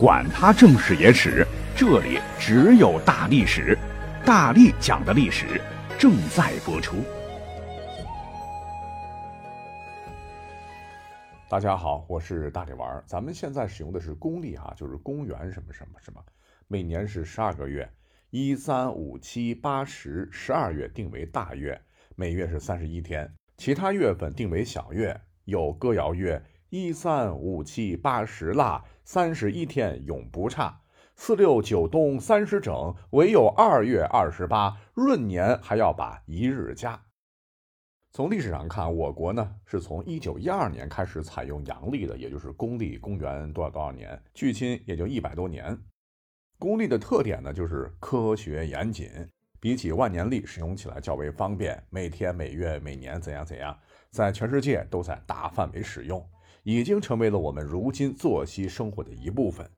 管他正史野史，这里只有大历史，大力讲的历史正在播出。大家好，我是大力丸儿。咱们现在使用的是公历哈，就是公元什么什么什么，每年是十二个月，一三五七八十，十二月定为大月，每月是三十一天，其他月份定为小月，有歌谣月。一三五七八十腊，三十一天永不差。四六九冬三十整，唯有二月二十八闰年还要把一日加。从历史上看，我国呢是从一九一二年开始采用阳历的，也就是公历，公元多少多少年，距今也就一百多年。公历的特点呢就是科学严谨，比起万年历使用起来较为方便，每天、每月、每年怎样怎样，在全世界都在大范围使用。已经成为了我们如今作息生活的一部分，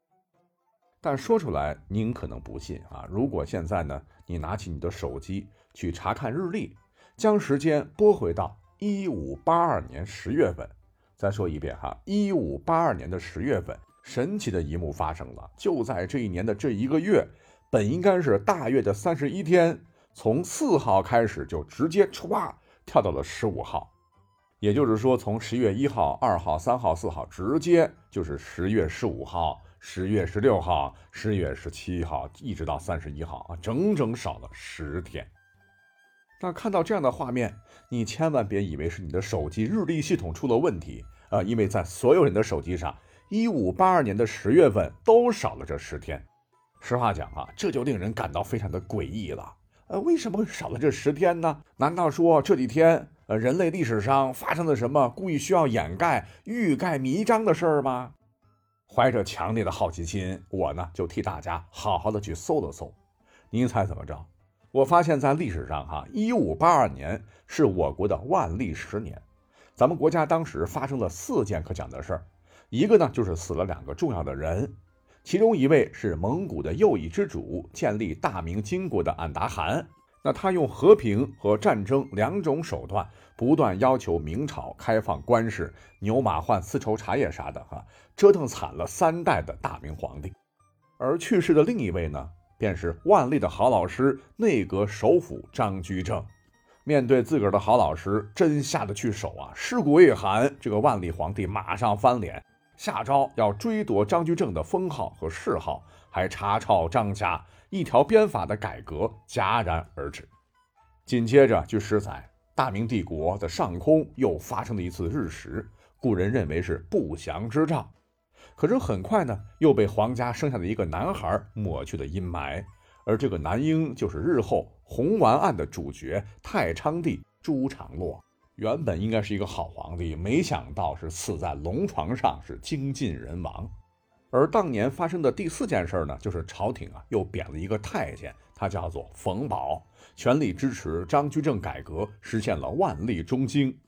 但说出来您可能不信啊！如果现在呢，你拿起你的手机去查看日历，将时间拨回到一五八二年十月份，再说一遍哈，一五八二年的十月份，神奇的一幕发生了，就在这一年的这一个月，本应该是大月的三十一天，从四号开始就直接歘跳到了十五号。也就是说，从十月一号、二号、三号、四号，直接就是十月十五号、十月十六号、十月十七号，一直到三十一号啊，整整少了十天。那看到这样的画面，你千万别以为是你的手机日历系统出了问题啊，因为在所有人的手机上，一五八二年的十月份都少了这十天。实话讲啊，这就令人感到非常的诡异了。呃，为什么会少了这十天呢？难道说这几天？人类历史上发生了什么故意需要掩盖、欲盖弥彰的事儿吗？怀着强烈的好奇心，我呢就替大家好好的去搜了搜。您猜怎么着？我发现，在历史上，哈，一五八二年是我国的万历十年。咱们国家当时发生了四件可讲的事儿，一个呢就是死了两个重要的人，其中一位是蒙古的右翼之主，建立大明金国的俺答汗。那他用和平和战争两种手段，不断要求明朝开放官市、牛马换丝绸茶叶啥的，哈，折腾惨了三代的大明皇帝。而去世的另一位呢，便是万历的好老师、内阁首辅张居正。面对自个儿的好老师，真下得去手啊！尸骨未寒，这个万历皇帝马上翻脸，下诏要追夺张居正的封号和谥号，还查抄张家。一条鞭法的改革戛然而止。紧接着，据史载，大明帝国的上空又发生了一次日食，故人认为是不祥之兆。可是很快呢，又被皇家生下的一个男孩抹去了阴霾。而这个男婴就是日后红丸案的主角太昌帝朱常洛。原本应该是一个好皇帝，没想到是死在龙床上，是精尽人亡。而当年发生的第四件事呢，就是朝廷啊又贬了一个太监，他叫做冯保，全力支持张居正改革，实现了万历中兴。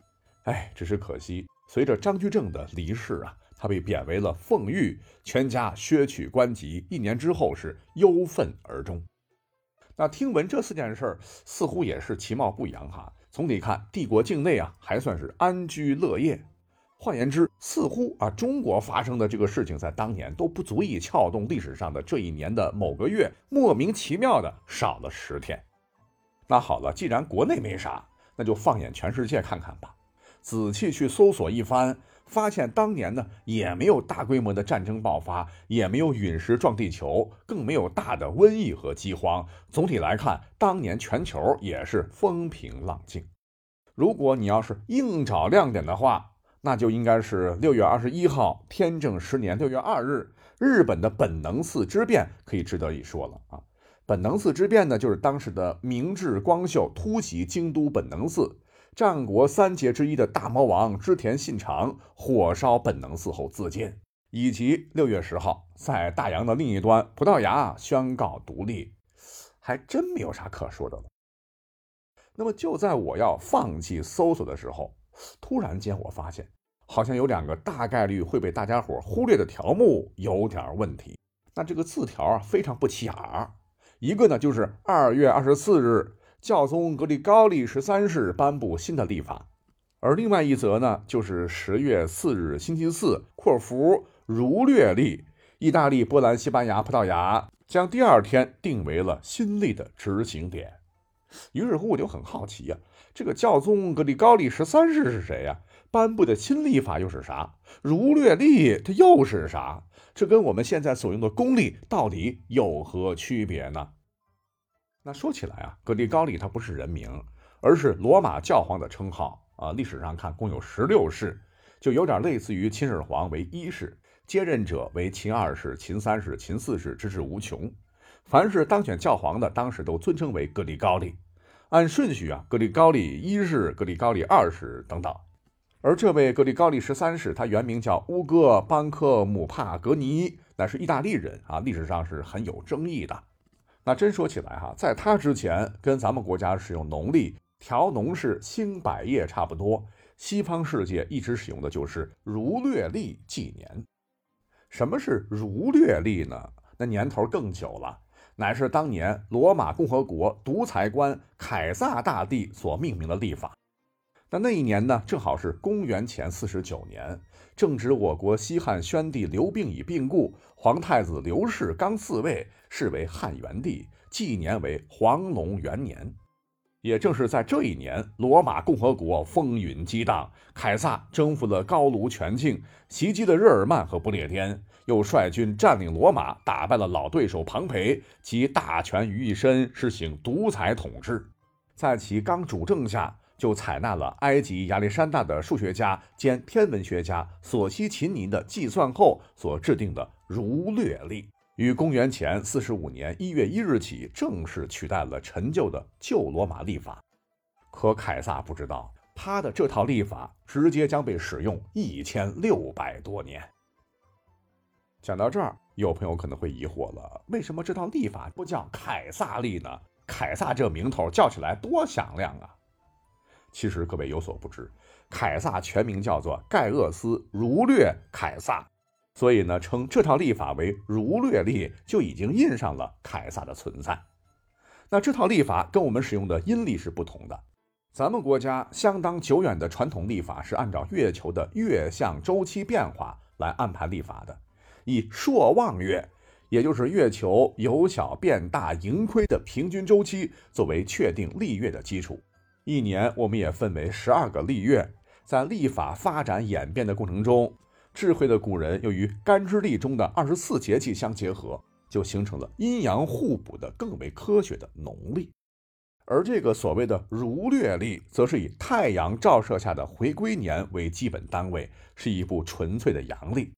哎，只是可惜，随着张居正的离世啊，他被贬为了奉御，全家削取官籍，一年之后是忧愤而终。那听闻这四件事，似乎也是其貌不扬哈。总体看，帝国境内啊还算是安居乐业。换言之，似乎啊，中国发生的这个事情，在当年都不足以撬动历史上的这一年的某个月，莫名其妙的少了十天。那好了，既然国内没啥，那就放眼全世界看看吧。仔细去搜索一番，发现当年呢，也没有大规模的战争爆发，也没有陨石撞地球，更没有大的瘟疫和饥荒。总体来看，当年全球也是风平浪静。如果你要是硬找亮点的话，那就应该是六月二十一号，天正十年六月二日，日本的本能寺之变可以值得一说了啊。本能寺之变呢，就是当时的明治光秀突袭京都本能寺，战国三杰之一的大魔王织田信长火烧本能寺后自尽，以及六月十号在大洋的另一端，葡萄牙宣告独立，还真没有啥可说的了。那么就在我要放弃搜索的时候。突然间，我发现好像有两个大概率会被大家伙忽略的条目有点问题。那这个字条啊，非常不起眼儿。一个呢，就是二月二十四日，教宗格里高利十三世颁布新的历法；而另外一则呢，就是十月四日星期四（括弧儒略历），意大利、波兰、西班牙、葡萄牙将第二天定为了新历的执行点。于是乎，我就很好奇呀，这个教宗格里高利十三世是谁呀？颁布的新历法又是啥？儒略历它又是啥？这跟我们现在所用的公历到底有何区别呢？那说起来啊，格里高利他不是人名，而是罗马教皇的称号啊。历史上看，共有十六世，就有点类似于秦始皇为一世，接任者为秦二世、秦三世、秦四世，直至无穷。凡是当选教皇的，当时都尊称为格里高利。按顺序啊，格里高利一世、格里高利二世等等。而这位格里高利十三世，他原名叫乌戈班克姆帕格尼，乃是意大利人啊，历史上是很有争议的。那真说起来哈，在他之前，跟咱们国家使用农历调农是兴百业差不多。西方世界一直使用的就是儒略历纪年。什么是儒略历呢？那年头更久了，乃是当年罗马共和国独裁官凯撒大帝所命名的历法。那那一年呢，正好是公元前四十九年，正值我国西汉宣帝刘病已病故，皇太子刘氏刚嗣位，是为汉元帝，纪年为黄龙元年。也正是在这一年，罗马共和国风云激荡，凯撒征服了高卢全境，袭击了日耳曼和不列颠，又率军占领罗马，打败了老对手庞培，集大权于一身，实行独裁统治。在其刚主政下。就采纳了埃及亚历山大的数学家兼天文学家索西秦尼的计算后所制定的儒略历，于公元前四十五年一月一日起正式取代了陈旧的旧罗马历法。可凯撒不知道，他的这套历法直接将被使用一千六百多年。讲到这儿，有朋友可能会疑惑了：为什么这套历法不叫凯撒历呢？凯撒这名头叫起来多响亮啊！其实各位有所不知，凯撒全名叫做盖厄斯·儒略凯撒，所以呢，称这套历法为儒略历，就已经印上了凯撒的存在。那这套历法跟我们使用的阴历是不同的。咱们国家相当久远的传统历法是按照月球的月相周期变化来安排历法的，以朔望月，也就是月球由小变大盈亏的平均周期作为确定历月的基础。一年，我们也分为十二个历月。在历法发展演变的过程中，智慧的古人又与干支历中的二十四节气相结合，就形成了阴阳互补的更为科学的农历。而这个所谓的儒略历，则是以太阳照射下的回归年为基本单位，是一部纯粹的阳历。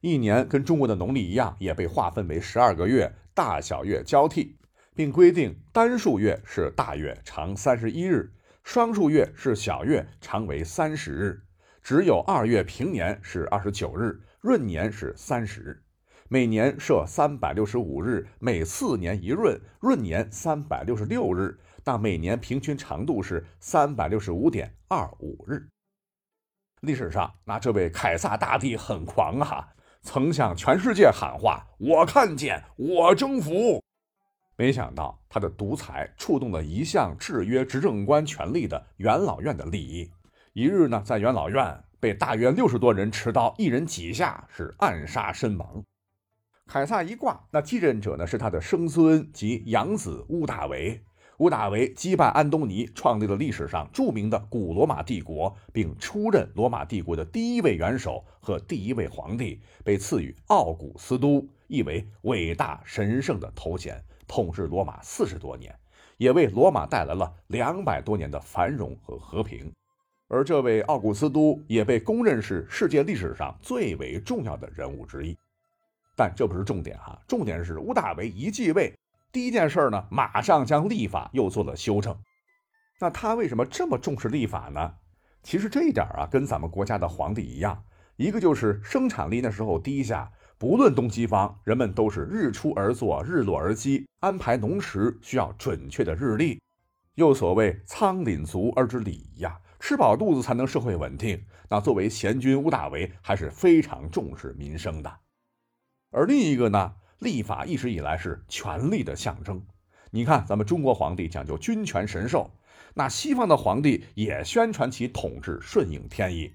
一年跟中国的农历一样，也被划分为十二个月，大小月交替。并规定单数月是大月，长三十一日；双数月是小月，长为三十日。只有二月平年是二十九日，闰年是三十日。每年设三百六十五日，每四年一闰，闰年三百六十六日，那每年平均长度是三百六十五点二五日。历史上，那这位凯撒大帝很狂啊，曾向全世界喊话：“我看见，我征服。”没想到他的独裁触动了一向制约执政官权力的元老院的利益。一日呢，在元老院被大约六十多人持刀一人几下，是暗杀身亡。凯撒一挂，那继任者呢是他的生孙及养子乌大维。乌大维击败安东尼，创立了历史上著名的古罗马帝国，并出任罗马帝国的第一位元首和第一位皇帝，被赐予奥古斯都，意为伟大神圣的头衔。统治罗马四十多年，也为罗马带来了两百多年的繁荣和和平。而这位奥古斯都也被公认是世界历史上最为重要的人物之一。但这不是重点哈，重点是屋大维一继位，第一件事呢，马上将历法又做了修正。那他为什么这么重视历法呢？其实这一点啊，跟咱们国家的皇帝一样，一个就是生产力那时候低下。不论东西方，人们都是日出而作，日落而息。安排农时需要准确的日历。又所谓仓廪足而知礼仪呀，吃饱肚子才能社会稳定。那作为贤君屋大维还是非常重视民生的。而另一个呢，历法一直以来是权力的象征。你看，咱们中国皇帝讲究君权神授，那西方的皇帝也宣传其统治顺应天意。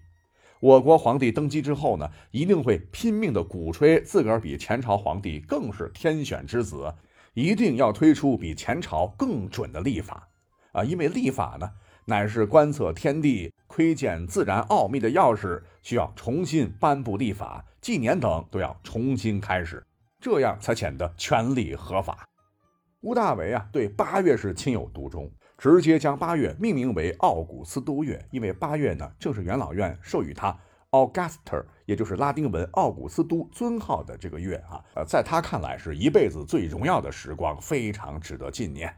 我国皇帝登基之后呢，一定会拼命的鼓吹自个儿比前朝皇帝更是天选之子，一定要推出比前朝更准的历法啊！因为历法呢，乃是观测天地、窥见自然奥秘的钥匙，需要重新颁布历法、纪年等都要重新开始，这样才显得权力合法。吴大维啊，对八月是情有独钟。直接将八月命名为奥古斯都月，因为八月呢正是元老院授予他 Augusta，也就是拉丁文奥古斯都尊号的这个月啊。呃，在他看来是一辈子最荣耀的时光，非常值得纪念。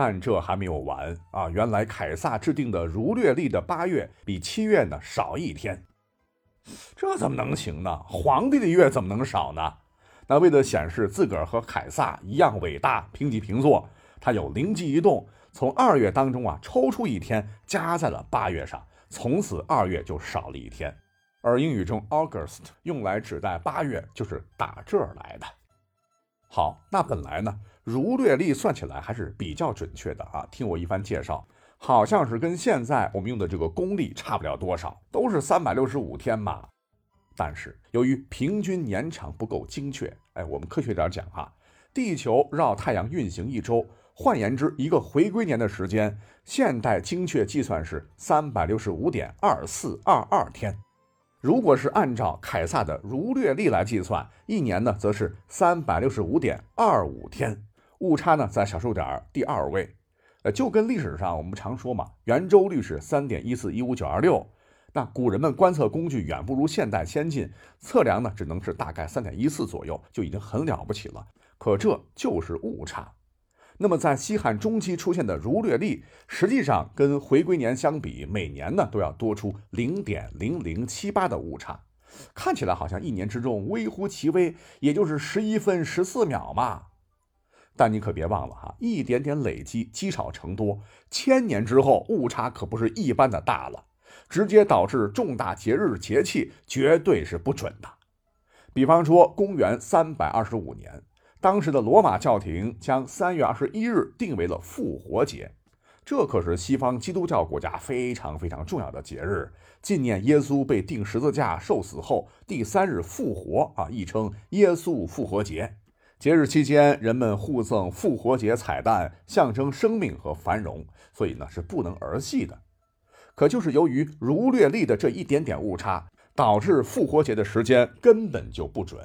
但这还没有完啊！原来凯撒制定的儒略历的八月比七月呢少一天，这怎么能行呢？皇帝的月怎么能少呢？那为了显示自个儿和凯撒一样伟大，平起平坐，他有灵机一动。从二月当中啊抽出一天加在了八月上，从此二月就少了一天。而英语中 August 用来指代八月，就是打这儿来的。好，那本来呢儒略历算起来还是比较准确的啊。听我一番介绍，好像是跟现在我们用的这个公历差不了多少，都是三百六十五天嘛。但是由于平均年长不够精确，哎，我们科学点讲哈，地球绕太阳运行一周。换言之，一个回归年的时间，现代精确计算是三百六十五点二四二二天。如果是按照凯撒的儒略历来计算，一年呢，则是三百六十五点二五天，误差呢在小数点第二位。呃，就跟历史上我们常说嘛，圆周率是三点一四一五九二六。那古人们观测工具远不如现代先进，测量呢只能是大概三点一四左右，就已经很了不起了。可这就是误差。那么，在西汉中期出现的儒略历，实际上跟回归年相比，每年呢都要多出零点零零七八的误差，看起来好像一年之中微乎其微，也就是十一分十四秒嘛。但你可别忘了哈，一点点累积积少成多，千年之后误差可不是一般的大了，直接导致重大节日节气绝对是不准的。比方说，公元三百二十五年。当时的罗马教廷将三月二十一日定为了复活节，这可是西方基督教国家非常非常重要的节日，纪念耶稣被钉十字架受死后第三日复活啊，亦称耶稣复活节。节日期间，人们互赠复活节彩蛋，象征生命和繁荣，所以呢是不能儿戏的。可就是由于儒略历的这一点点误差，导致复活节的时间根本就不准。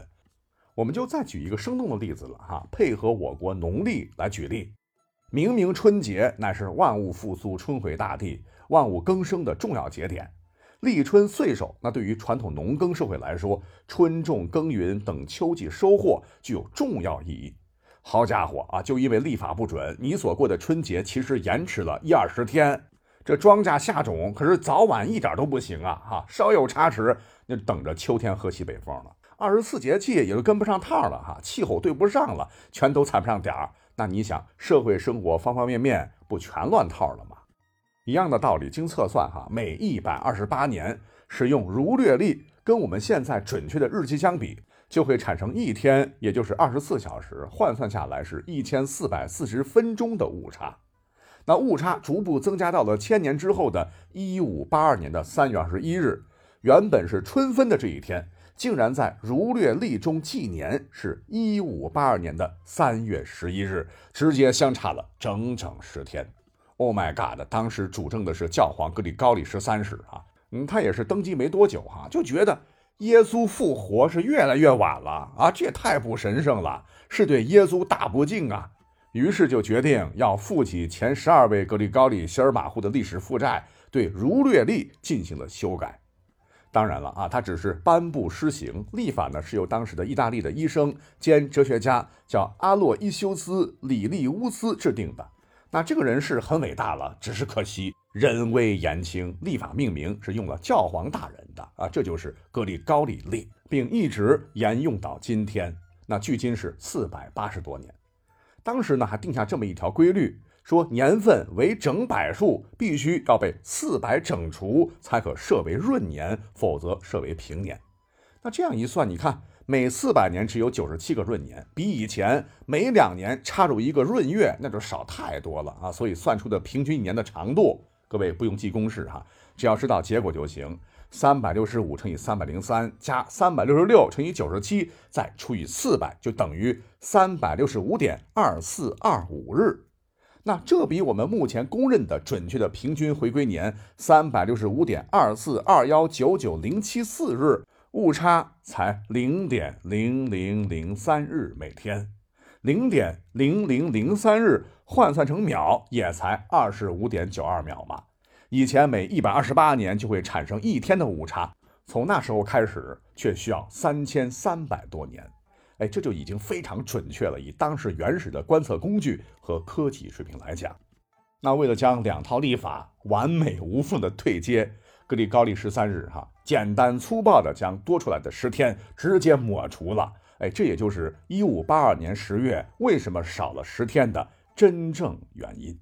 我们就再举一个生动的例子了哈，配合我国农历来举例。明明春节乃是万物复苏、春回大地、万物更生的重要节点，立春岁首，那对于传统农耕社会来说，春种耕耘等秋季收获具有重要意义。好家伙啊，就因为历法不准，你所过的春节其实延迟了一二十天，这庄稼下种可是早晚一点都不行啊！哈，稍有差池，那等着秋天喝西北风了。二十四节气也就跟不上趟了哈，气候对不上了，全都踩不上点儿。那你想，社会生活方方面面不全乱套了吗？一样的道理，经测算哈，每一百二十八年使用儒略历，跟我们现在准确的日期相比，就会产生一天，也就是二十四小时，换算下来是一千四百四十分钟的误差。那误差逐步增加到了千年之后的一五八二年的三月二十一日，原本是春分的这一天。竟然在儒略历中纪年是一五八二年的三月十一日，直接相差了整整十天。Oh my god！当时主政的是教皇格里高利十三世啊，嗯，他也是登基没多久哈，就觉得耶稣复活是越来越晚了啊，这也太不神圣了，是对耶稣大不敬啊。于是就决定要负起前十二位格里高利希尔马户的历史负债，对儒略历进行了修改。当然了啊，他只是颁布施行，立法呢是由当时的意大利的医生兼哲学家叫阿洛伊修斯·里利乌斯制定的。那这个人是很伟大了，只是可惜人微言轻，立法命名是用了教皇大人的啊，这就是格里高里历，并一直沿用到今天。那距今是四百八十多年。当时呢还定下这么一条规律。说年份为整百数，必须要被四百整除才可设为闰年，否则设为平年。那这样一算，你看每四百年只有九十七个闰年，比以前每两年插入一个闰月，那就少太多了啊！所以算出的平均一年的长度，各位不用记公式哈，只要知道结果就行。三百六十五乘以三百零三加三百六十六乘以九十七，再除以四百，就等于三百六十五点二四二五日。那这比我们目前公认的准确的平均回归年三百六十五点二四二幺九九零七四日，误差才零点零零零三日每天，零点零零零三日换算成秒也才二十五点九二秒嘛。以前每一百二十八年就会产生一天的误差，从那时候开始却需要三千三百多年。哎，这就已经非常准确了。以当时原始的观测工具和科技水平来讲，那为了将两套历法完美无缝的对接，格里高利十三日哈，简单粗暴的将多出来的十天直接抹除了。哎，这也就是一五八二年十月为什么少了十天的真正原因。